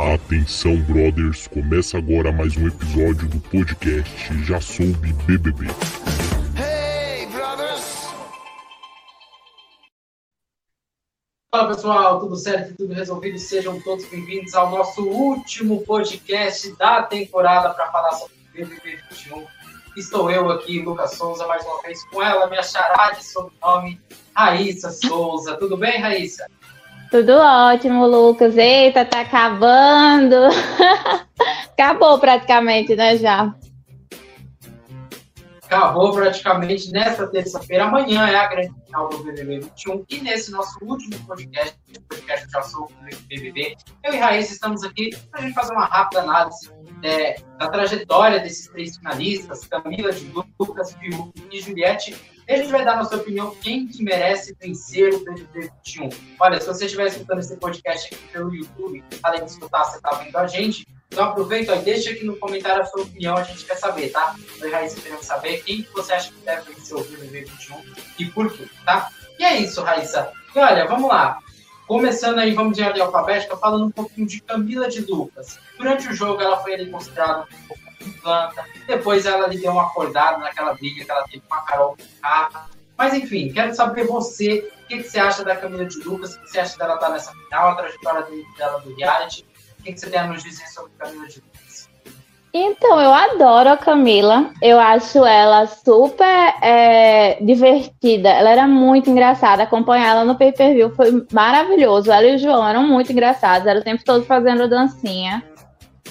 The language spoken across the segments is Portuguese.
Atenção, brothers, começa agora mais um episódio do podcast Já Soube BBB. Hey, brothers! Fala pessoal, tudo certo? Tudo resolvido? Sejam todos bem-vindos ao nosso último podcast da temporada para falar sobre BBB 21. Estou eu aqui, Lucas Souza, mais uma vez com ela, minha charade sobrenome, Raíssa Souza. Tudo bem, Raíssa? Tudo ótimo, Lucas. Eita, tá acabando. Acabou praticamente, né, já? Acabou praticamente nesta terça-feira. Amanhã é a grande final do BBB 21. E nesse nosso último podcast, podcast Já Sou BBB, eu e Raíssa estamos aqui para a gente fazer uma rápida análise é, da trajetória desses três finalistas, Camila, de Lucas, Fiuk e Juliette, a gente vai dar nossa opinião quem que merece vencer o BBB 21. Olha, se você estiver escutando esse podcast aqui pelo YouTube, além de escutar, você está vendo a gente, então aproveita e deixa aqui no comentário a sua opinião, a gente quer saber, tá? Eu e Raíssa queremos saber quem que você acha que deve vencer o BBB 21 e por quê, tá? E é isso, Raíssa. E olha, vamos lá. Começando aí, vamos de ordem alfabética, falando um pouquinho de Camila de Lucas. Durante o jogo, ela foi ali considerada um pouco planta. Depois ela lhe deu uma acordada naquela briga que ela teve com a Carol Mas enfim, quero saber você, o que, que, você acha da Camila de Lucas, o que você acha dela estar tá nessa final, a trajetória dela do reality, o que, que você tem a nos dizer sobre a Camila de Lucas? Então, eu adoro a Camila. Eu acho ela super é, divertida. Ela era muito engraçada. Acompanhar ela no pay per view foi maravilhoso. Ela e o João eram muito engraçados. Era o tempo todo fazendo dancinha.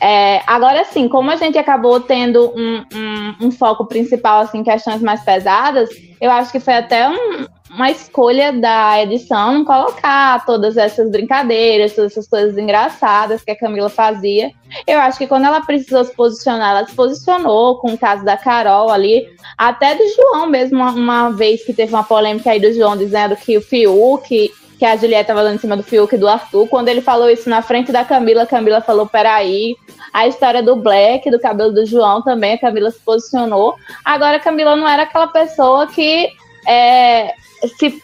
É, agora sim, como a gente acabou tendo um, um, um, foco principal assim, em questões mais pesadas, eu acho que foi até um, uma escolha da edição colocar todas essas brincadeiras, todas essas coisas engraçadas que a Camila fazia. Eu acho que quando ela precisou se posicionar, ela se posicionou com o caso da Carol ali, até do João mesmo, uma, uma vez que teve uma polêmica aí do João dizendo que o Fiuk que a Juliette estava dando em cima do Fiuk e do Arthur. Quando ele falou isso na frente da Camila, Camila falou: peraí. A história do Black, do cabelo do João também, a Camila se posicionou. Agora, a Camila não era aquela pessoa que é, se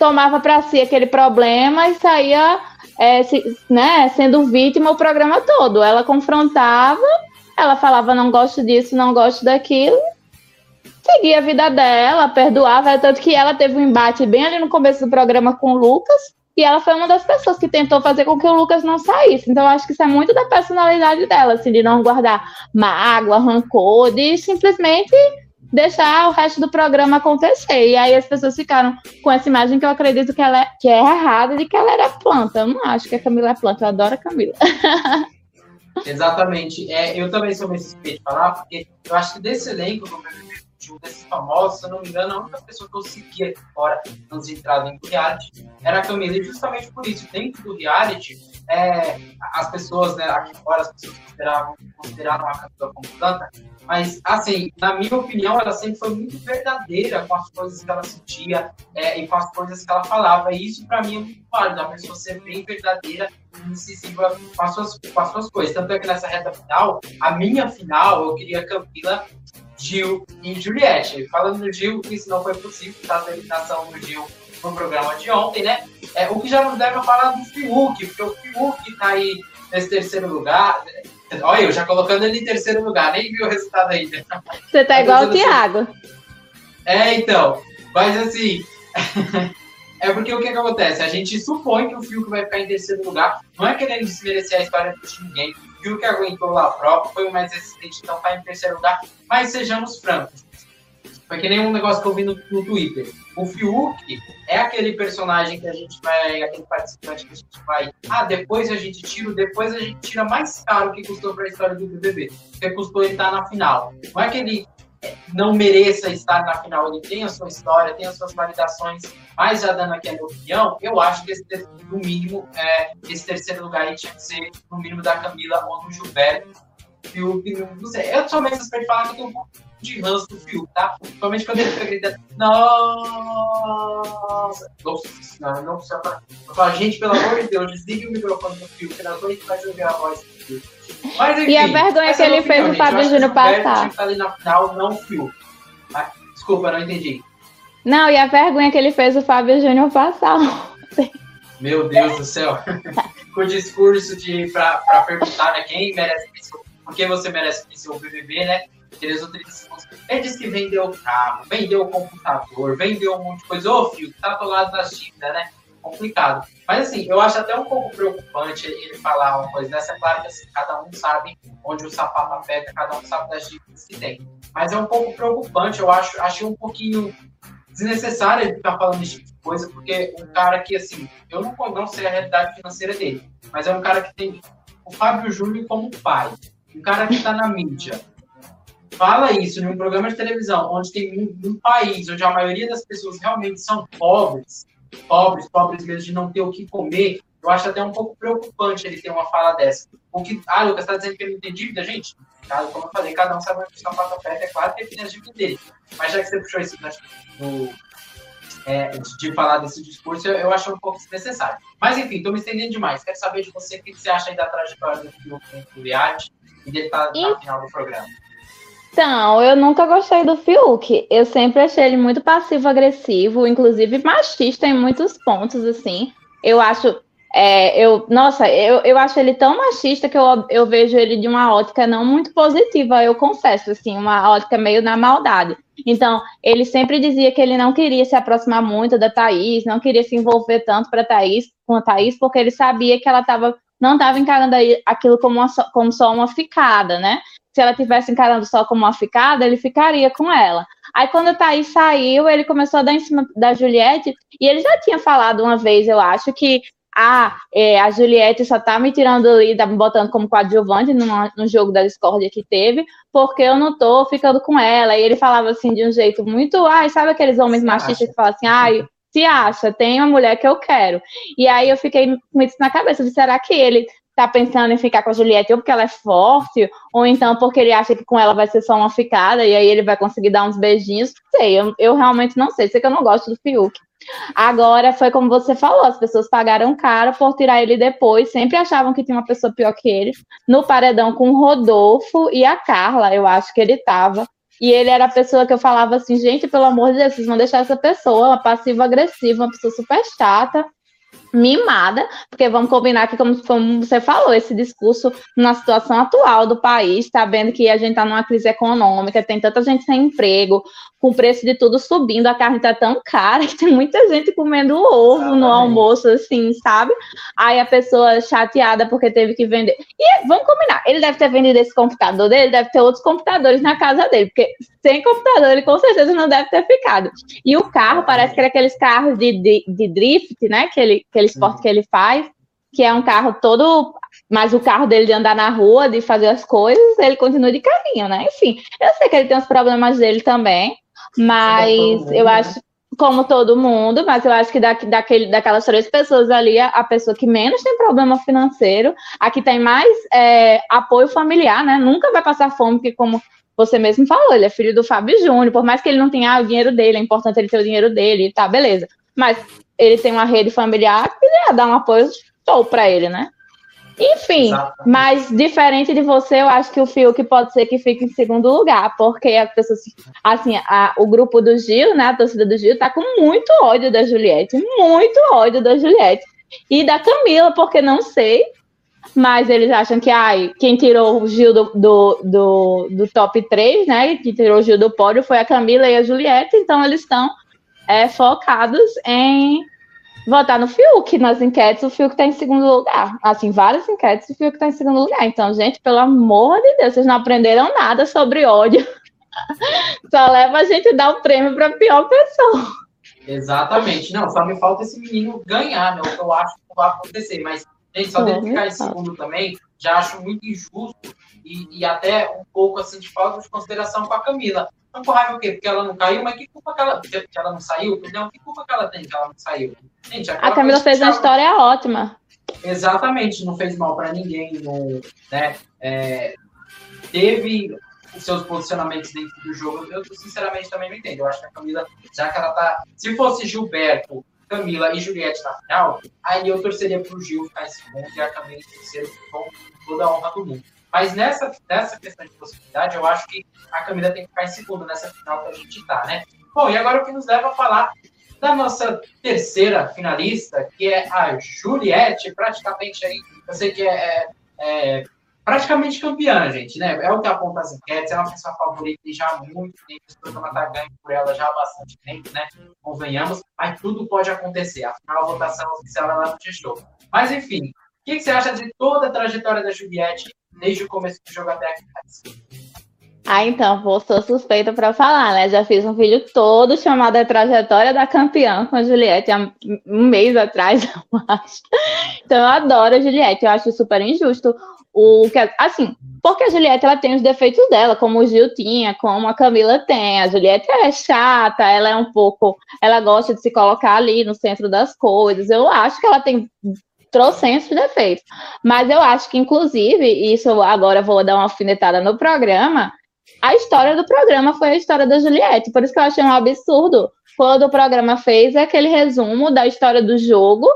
tomava para si aquele problema e saía é, se, né, sendo vítima o programa todo. Ela confrontava, ela falava: não gosto disso, não gosto daquilo seguia a vida dela, perdoava, tanto que ela teve um embate bem ali no começo do programa com o Lucas, e ela foi uma das pessoas que tentou fazer com que o Lucas não saísse. Então, acho que isso é muito da personalidade dela, assim, de não guardar mágoa, rancor, de simplesmente deixar o resto do programa acontecer. E aí as pessoas ficaram com essa imagem que eu acredito que, ela é, que é errada de que ela era planta. Eu não acho que a Camila é planta, eu adoro a Camila. Exatamente. É, eu também sou meio suspeito de falar, porque eu acho que desse elenco do de desses famosos, se não me engano, a única pessoa que eu seguia aqui fora antes de entrar dentro do reality era a Camila. E justamente por isso, dentro do reality, é, as pessoas, né, aqui fora, as pessoas consideravam, consideravam a Camila como planta, mas, assim, na minha opinião, ela sempre foi muito verdadeira com as coisas que ela sentia é, e com as coisas que ela falava. E isso, para mim, é muito válido, a pessoa ser bem verdadeira e incisiva com as, suas, com as suas coisas. Tanto é que nessa reta final, a minha final, eu queria Camila Gil e Juliette. Falando no Gil, isso não foi possível, tá? A eliminação do Gil no programa de ontem, né? É, o que já nos deve falar do Fiuk, porque o Fiuk tá aí nesse terceiro lugar. Olha, eu já colocando ele em terceiro lugar, nem vi o resultado ainda. Você tá igual o Thiago. É, então. Mas assim. é porque o que, que acontece? A gente supõe que o Fiuk vai ficar em terceiro lugar. Não é querendo desmerecer a história de ninguém e o que aguentou lá próprio foi o mais resistente, então está em terceiro lugar. Mas sejamos francos. Foi que nem um negócio que eu vi no, no Twitter. O Fiuk é aquele personagem que a gente vai, aquele participante que a gente vai. Ah, depois a gente tira, depois a gente tira mais caro que custou para a história do BBB. Porque custou ele estar tá na final. Não é que ele não mereça estar na final, ele tem a sua história, tem as suas validações, mas já dando aqui a minha opinião, eu acho que esse, no mínimo, é, esse terceiro lugar aí tinha que ser no mínimo da Camila ou do Gilberto. Fiuk, não sei, eu sou meio suspeito de falar que eu tenho um pouco de ranço do Fiuk, tá? Principalmente quando ele fica gritando, nossa, nossa, não, não precisa falar. Eu falo, gente, pelo amor de Deus, desligue o microfone do Fiuk, nós vamos vai ouvir a voz do Fiuk. Mas, enfim, e a vergonha que ele fez o Fábio Júnior passar. Tá ali na final, não fio. Desculpa, não entendi. Não, e a vergonha que ele fez o Fábio Júnior passar Meu Deus do céu. com o discurso de para perguntar né, quem merece por que você merece vencer o BBB, né? Utilizam. Ele disse que vendeu o carro, vendeu o computador, vendeu um monte de coisa. Ô, filho, tá do lado das dívidas, né? Complicado. Mas assim, eu acho até um pouco preocupante ele falar uma coisa dessa. Claro que assim, cada um sabe onde o sapato aperta, cada um sabe das dívidas que tem. Mas é um pouco preocupante, eu acho, achei um pouquinho desnecessário ele ficar falando esse tipo de coisa, porque um cara que, assim, eu não, não sei a realidade financeira dele, mas é um cara que tem o Fábio Júnior como pai, um cara que está na mídia, fala isso num programa de televisão, onde tem um, um, país onde a maioria das pessoas realmente são pobres, pobres, pobres mesmo de não ter o que comer, eu acho até um pouco preocupante ele ter uma fala dessa. O que, ah, Lucas, está dizendo que ele não tem dívida, gente? Como eu falei, cada um sabe onde o sapato aperta, é claro que ele tem as dívidas dele. Mas já que você puxou isso no, é, de, falar desse discurso, eu, eu acho um pouco desnecessário. Mas enfim, estou me estendendo demais. Quero saber de você o que você acha aí da trajetória do filme do Liard e dele estar tá, no final do programa. Então, eu nunca gostei do Fiuk. Eu sempre achei ele muito passivo-agressivo, inclusive machista em muitos pontos, assim. Eu acho. É, eu, nossa, eu, eu acho ele tão machista que eu, eu vejo ele de uma ótica não muito positiva, eu confesso, assim, uma ótica meio na maldade. Então, ele sempre dizia que ele não queria se aproximar muito da Thaís, não queria se envolver tanto para Thaís, com a Thaís, porque ele sabia que ela tava, não estava encarando aquilo como, uma, como só uma ficada, né? se ela tivesse encarando só como uma ficada, ele ficaria com ela. Aí quando o Thaís saiu, ele começou a dar em cima da Juliette, e ele já tinha falado uma vez, eu acho, que ah, é, a Juliette só tá me tirando ali, tá me botando como coadjuvante no, no jogo da discórdia que teve, porque eu não tô ficando com ela. E ele falava assim de um jeito muito, ai, sabe aqueles homens machistas que falam assim, ai, se acha, tem uma mulher que eu quero. E aí eu fiquei com isso na cabeça, de será que ele tá pensando em ficar com a Juliette ou porque ela é forte, ou então porque ele acha que com ela vai ser só uma ficada e aí ele vai conseguir dar uns beijinhos. Não sei, eu, eu realmente não sei. Sei que eu não gosto do Fiuk. Agora, foi como você falou, as pessoas pagaram caro por tirar ele depois, sempre achavam que tinha uma pessoa pior que ele. No paredão com o Rodolfo e a Carla, eu acho que ele tava. E ele era a pessoa que eu falava assim, gente, pelo amor de Deus, vocês vão deixar essa pessoa, passiva-agressiva, uma pessoa super chata, mimada, porque vamos combinar que, como, como, você falou, esse discurso na situação atual do país, sabendo que a gente está numa crise econômica, tem tanta gente sem emprego, com o preço de tudo subindo, a carne tá tão cara que tem muita gente comendo ovo no almoço, assim, sabe? Aí a pessoa chateada porque teve que vender. E vamos combinar, ele deve ter vendido esse computador dele, deve ter outros computadores na casa dele, porque sem computador ele com certeza não deve ter ficado. E o carro parece que era aqueles carros de, de, de drift, né? Que ele, aquele esporte que ele faz, que é um carro todo mas o carro dele de andar na rua, de fazer as coisas, ele continua de carrinho, né? Enfim, eu sei que ele tem os problemas dele também, mas eu né? acho, como todo mundo, mas eu acho que da, daquele, daquelas três pessoas ali, a, a, pessoa que menos tem problema financeiro, a que tem mais é, apoio familiar, né? Nunca vai passar fome, porque como você mesmo falou, ele é filho do Fábio Júnior, por mais que ele não tenha ah, o dinheiro dele, é importante ele ter o dinheiro dele, tá, beleza. Mas ele tem uma rede familiar que ia dar um apoio show para ele, né? Enfim, Exatamente. mas diferente de você, eu acho que o Fiuk pode ser que fique em segundo lugar, porque as pessoas, assim, a, o grupo do Gil, né, a torcida do Gil, tá com muito ódio da Juliette, muito ódio da Juliette. E da Camila, porque não sei, mas eles acham que ai, quem tirou o Gil do, do, do, do top 3, né, que tirou o Gil do pódio foi a Camila e a Juliette, então eles estão é, focados em votar no Fiuk. Nas enquetes, o Fiuk está em segundo lugar. Assim, várias enquetes, o Fiuk está em segundo lugar. Então, gente, pelo amor de Deus, vocês não aprenderam nada sobre ódio. Só leva a gente dar o prêmio para a pior pessoa. Exatamente. Não, só me falta esse menino ganhar, né? O que eu acho que vai acontecer. Mas, gente, só dele ficar em segundo também, já acho muito injusto e, e até um pouco assim de falta de consideração com a Camila. Então, com raiva o quê? Porque ela não caiu, mas que culpa que ela, que ela não saiu? Não, que culpa que ela tem que ela não saiu? Gente, a Camila fez uma história ótima. Exatamente, não fez mal para ninguém, não, né? É, teve os seus posicionamentos dentro do jogo. Eu, sinceramente também não entendo. Eu acho que a Camila, já que ela tá. Se fosse Gilberto, Camila e Juliette na final, aí eu torceria pro Gil ficar em segundo e a Camila em terceiro com toda a honra do mundo. Mas nessa, nessa questão de possibilidade, eu acho que a Camila tem que ficar em segundo nessa final que a gente tá, né? Bom, e agora o que nos leva a falar da nossa terceira finalista, que é a Juliette, praticamente aí, eu sei que é, é, é praticamente campeã, gente, né? É o que aponta as enquetes, é uma pessoa favorita já há muito tempo, esse programa tá ganho por ela já há bastante tempo, né? Convenhamos, mas tudo pode acontecer, afinal a votação oficial é lá no G-Show. Mas enfim, o que, que, você acha de toda a trajetória da Juliette desde o começo do jogo até aqui? Ah, então, vou, sou suspeita para falar, né? Já fiz um vídeo todo chamado A Trajetória da Campeã com a Juliette há um mês atrás, eu acho. Então, eu adoro a Juliette, eu acho super injusto o que, assim, porque a Juliette ela tem os defeitos dela, como o Gil tinha, como a Camila tem. A Juliette é chata, ela é um pouco, ela gosta de se colocar ali no centro das coisas. Eu acho que ela tem trocentos defeitos. Mas eu acho que, inclusive, isso agora vou dar uma alfinetada no programa, a história do programa foi a história da Juliette. Por isso que eu achei um absurdo quando o programa fez aquele resumo da história do jogo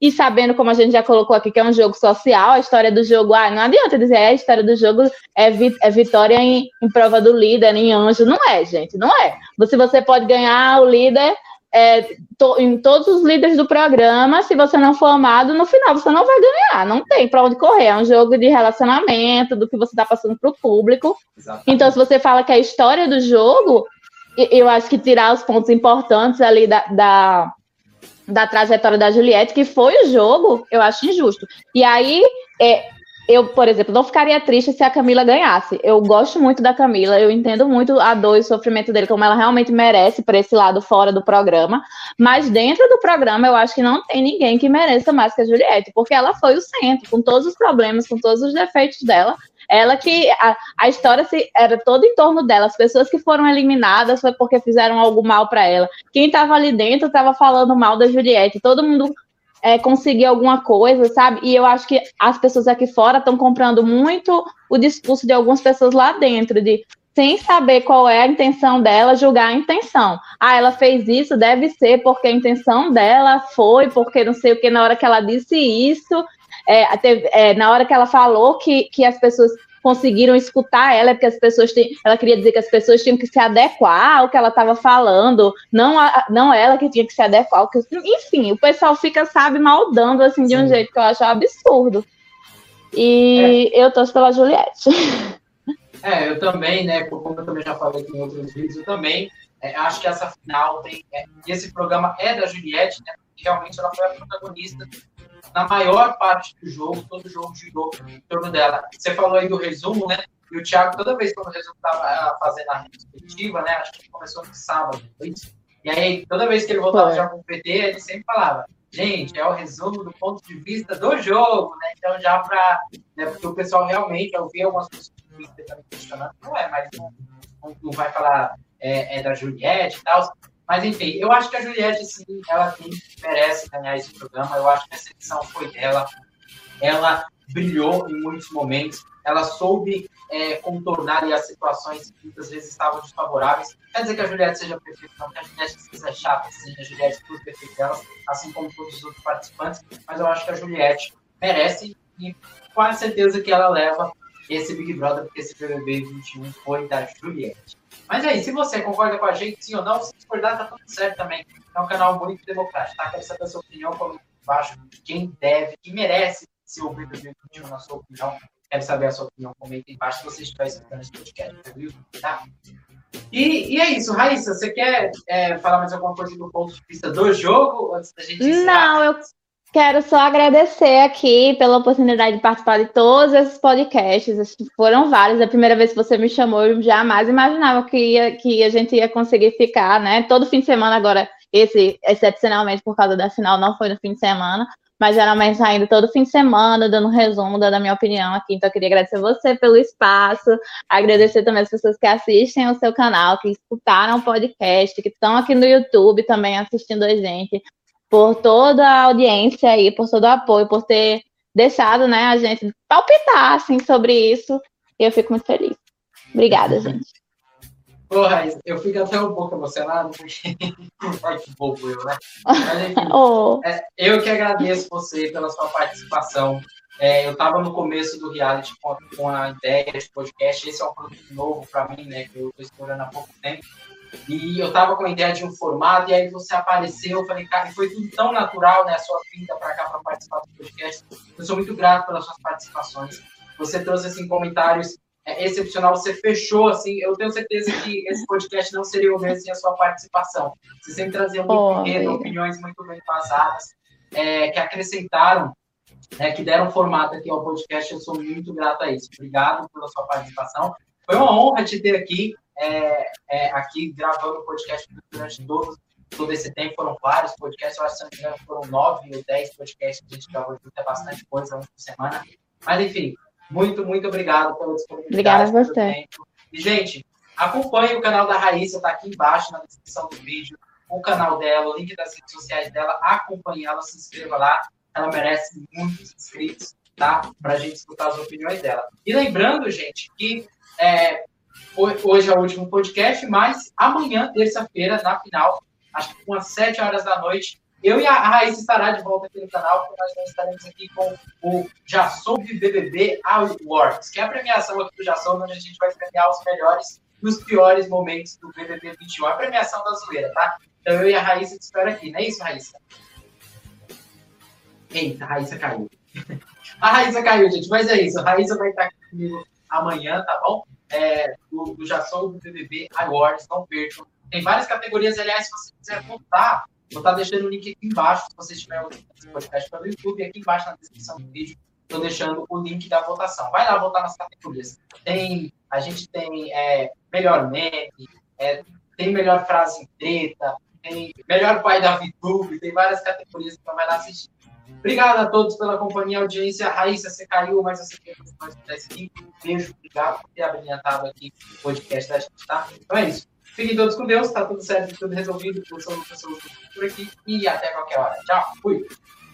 e sabendo, como a gente já colocou aqui, que é um jogo social, a história do jogo, ah, não adianta dizer é, a história do jogo é, vi é vitória em, em, prova do líder, em anjo. Não é, gente, não é. Se você pode ganhar o líder é, to, em todos os líderes do programa, se você não for amado, no final você não vai ganhar. Não tem para onde correr. É um jogo de relacionamento, do que você está passando para o público. Exatamente. Então, se você fala que é a história do jogo, eu acho que tirar os pontos importantes ali da, da da trajetória da Juliette, que foi o jogo, eu acho injusto. E aí, é, eu, por exemplo, não ficaria triste se a Camila ganhasse. Eu gosto muito da Camila, eu entendo muito a dor e o sofrimento dele, como ela realmente merece por esse lado fora do programa. Mas dentro do programa, eu acho que não tem ninguém que mereça mais que a Juliette, porque ela foi o centro, com todos os problemas, com todos os defeitos dela. Ela que a, a história se, era toda em torno dela. As pessoas que foram eliminadas foi porque fizeram algo mal para ela. Quem estava ali dentro estava falando mal da Juliette. Todo mundo é, conseguir alguma coisa, sabe? E eu acho que as pessoas aqui fora estão comprando muito o discurso de algumas pessoas lá dentro, de sem saber qual é a intenção dela, julgar a intenção. Ah, ela fez isso, deve ser porque a intenção dela foi, porque não sei o que, na hora que ela disse isso, é, teve, é, na hora que ela falou que, que as pessoas conseguiram escutar ela, porque as pessoas têm, ela queria dizer que as pessoas tinham que se adequar ao que ela estava falando, não, a, não ela que tinha que se adequar ao que, enfim, o pessoal fica, sabe, maldando assim de um Sim. jeito que eu acho absurdo. E é. eu torço pela Juliette. É, eu também, né, como eu também já falei em outros vídeos, eu também é, acho que essa final tem, é, esse programa é da Juliette, né, realmente ela foi a protagonista na maior parte do jogo, todo o jogo girou em torno dela. Você falou aí do resumo, né? E o Thiago, toda vez que o resumo estava fazendo a retrospectiva, né? Acho que começou no sábado, foi isso? E aí, toda vez que ele voltava já com o PT, ele sempre falava, gente, é o resumo do ponto de vista do jogo, né? Então, já para. Né, porque o pessoal realmente, eu vi algumas pessoas também questionando, não é, mas não, não vai falar é, é da Juliette e tal. Mas enfim, eu acho que a Juliette, sim, ela merece ganhar esse programa. Eu acho que essa edição foi dela. Ela brilhou em muitos momentos. Ela soube é, contornar as situações que muitas vezes estavam desfavoráveis. Quer dizer que a Juliette seja perfeita, não, que a Juliette seja chata, sim, a Juliette tudo perfeito dela, assim como todos os outros participantes. Mas eu acho que a Juliette merece e quase certeza que ela leva esse Big Brother, porque esse BBB 21 foi da Juliette. Mas aí, se você concorda com a gente, sim ou não, se discordar, tá tudo certo também. É um canal muito democrático, tá? Quero saber a sua opinião, comenta embaixo. Quem deve, quem merece ser o BBB 21, na sua opinião. Quero saber a sua opinião, comenta embaixo se você estiver escutando esse podcast tá? E, e, é isso, Raíssa, você quer é, falar mais alguma coisa do ponto de vista do jogo antes da gente Não, eu Quero só agradecer aqui pela oportunidade de participar de todos esses podcasts. Foram vários. A primeira vez que você me chamou, eu jamais imaginava que, ia, que a gente ia conseguir ficar, né? Todo fim de semana agora, esse, excepcionalmente por causa da final, não foi no fim de semana, mas geralmente saindo todo fim de semana, dando um resumo, dando a minha opinião aqui. Então, eu queria agradecer você pelo espaço, agradecer também as pessoas que assistem o seu canal, que escutaram o podcast, que estão aqui no YouTube também assistindo a gente por toda a audiência aí, por todo o apoio, por ter deixado né, a gente palpitar assim, sobre isso. E eu fico muito feliz. Obrigada, gente. Porra, eu fico até um pouco emocionado, porque. Que bobo eu, né? Mas, enfim, oh. é, eu que agradeço você pela sua participação. É, eu estava no começo do reality com, com a ideia de podcast. Esse é um produto novo para mim, né? Que eu estou explorando há pouco tempo. E eu tava com a ideia de um formato, e aí você apareceu, eu falei, cara, e foi tudo tão natural, né, a sua vinda para cá para participar do podcast. Eu sou muito grato pelas suas participações. Você trouxe, assim, comentários é, excepcional, você fechou, assim, eu tenho certeza que esse podcast não seria o mesmo sem a sua participação. Você sempre trazia muito oh, enredo, opiniões muito bem passadas, é, que acrescentaram, né, que deram formato aqui ao podcast, eu sou muito grato a isso. Obrigado pela sua participação. Foi uma honra te ter aqui, é, é, aqui gravando o podcast durante todo, todo esse tempo. Foram vários podcasts, eu acho que se não me engano foram nove ou dez podcasts que a gente gravou junto, é bastante coisa, uma por semana. Mas, enfim, muito, muito obrigado pela disponibilidade. Obrigada a você. E, gente, acompanhe o canal da Raíssa, tá aqui embaixo na descrição do vídeo, o canal dela, o link das redes sociais dela, acompanhe ela, se inscreva lá, ela merece muitos inscritos, tá? Pra gente escutar as opiniões dela. E lembrando, gente, que é, hoje é o último podcast, mas amanhã, terça-feira, na final, acho que umas 7 horas da noite, eu e a Raíssa estará de volta aqui no canal, porque nós estaremos aqui com o Já Soube BBB Awards, que é a premiação aqui do Já Soube, onde a gente vai premiar os melhores e os piores momentos do BBB 21. A premiação da zoeira, tá? Então eu e a Raíssa te espero aqui, não é isso, Raíssa? Eita, a Raíssa caiu. a Raíssa caiu, gente, mas é isso. A Raíssa vai estar aqui comigo amanhã, tá bom? É, do, do Já Soube BBB Awards, não percam. Tem várias categorias, aliás, se você quiser votar Vou estar deixando o link aqui embaixo, se você estiver ouvindo esse podcast pelo YouTube, aqui embaixo na descrição do vídeo, estou deixando o link da votação. Vai lá votar nas categorias. Tem, a gente tem é, melhor meme, é, tem melhor frase em treta, tem melhor pai da VTube, tem várias categorias você vai lá assistir. Obrigado a todos pela companhia, audiência. Raíssa, você caiu, mas você tem mais aqui. Beijo, obrigado por ter abrilhantado aqui o podcast da gente, tá? Então é isso. Fiquem todos com Deus, tá tudo certo, tudo resolvido. Eu sou o professor por aqui e até qualquer hora. Tchau, fui.